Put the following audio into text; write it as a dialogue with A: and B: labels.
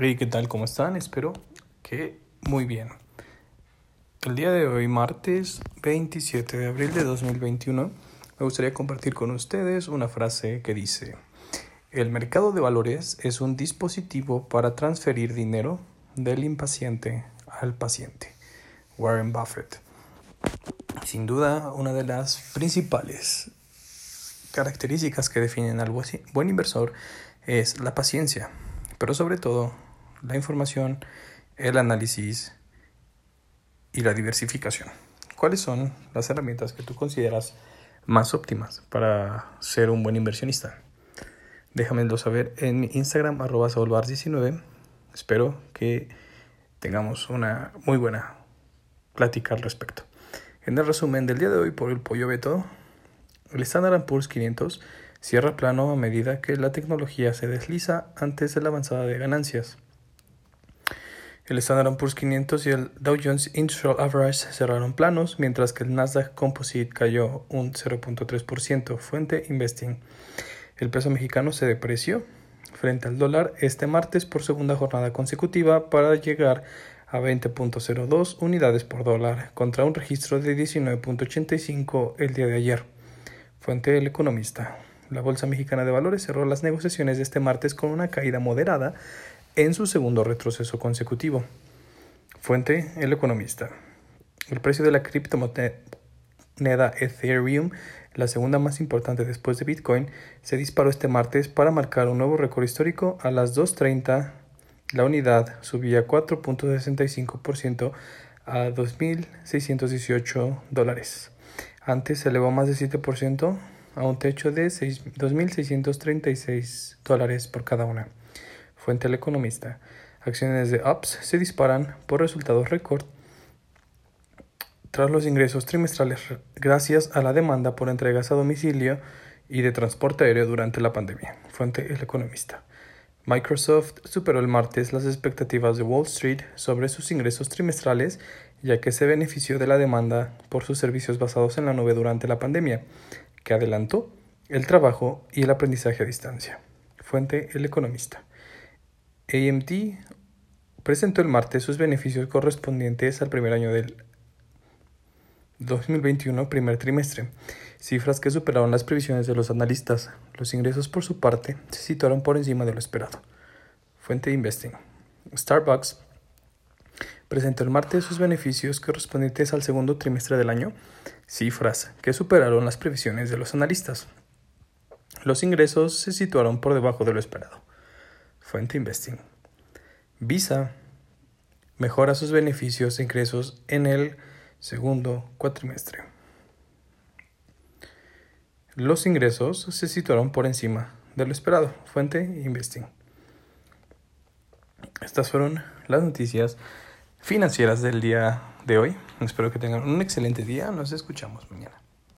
A: Hey, ¿qué tal? ¿Cómo están? Espero que muy bien. El día de hoy, martes 27 de abril de 2021, me gustaría compartir con ustedes una frase que dice, el mercado de valores es un dispositivo para transferir dinero del impaciente al paciente. Warren Buffett. Sin duda, una de las principales características que definen al buen inversor es la paciencia, pero sobre todo la información, el análisis y la diversificación. ¿Cuáles son las herramientas que tú consideras más óptimas para ser un buen inversionista? Déjamelo saber en mi Instagram arroba 19 Espero que tengamos una muy buena plática al respecto. En el resumen del día de hoy por el pollo Beto, el Standard Poor's 500 cierra plano a medida que la tecnología se desliza antes de la avanzada de ganancias. El Standard Poor's 500 y el Dow Jones Industrial Average cerraron planos, mientras que el Nasdaq Composite cayó un 0.3%, fuente Investing. El peso mexicano se depreció frente al dólar este martes por segunda jornada consecutiva para llegar a 20.02 unidades por dólar contra un registro de 19.85 el día de ayer. Fuente El Economista. La Bolsa Mexicana de Valores cerró las negociaciones de este martes con una caída moderada en su segundo retroceso consecutivo. Fuente El Economista. El precio de la criptomoneda Ethereum, la segunda más importante después de Bitcoin, se disparó este martes para marcar un nuevo récord histórico a las 2.30. La unidad subía 4.65% a 2.618 dólares. Antes se elevó más de 7% a un techo de 2.636 dólares por cada una. Fuente El Economista. Acciones de UPS se disparan por resultados récord tras los ingresos trimestrales gracias a la demanda por entregas a domicilio y de transporte aéreo durante la pandemia. Fuente El Economista. Microsoft superó el martes las expectativas de Wall Street sobre sus ingresos trimestrales, ya que se benefició de la demanda por sus servicios basados en la nube durante la pandemia, que adelantó el trabajo y el aprendizaje a distancia. Fuente El Economista. AMD presentó el martes sus beneficios correspondientes al primer año del 2021, primer trimestre, cifras que superaron las previsiones de los analistas. Los ingresos, por su parte, se situaron por encima de lo esperado. Fuente Investing. Starbucks presentó el martes sus beneficios correspondientes al segundo trimestre del año, cifras que superaron las previsiones de los analistas. Los ingresos se situaron por debajo de lo esperado. Fuente Investing. Visa mejora sus beneficios e ingresos en el segundo cuatrimestre. Los ingresos se situaron por encima de lo esperado. Fuente Investing. Estas fueron las noticias financieras del día de hoy. Espero que tengan un excelente día. Nos escuchamos mañana.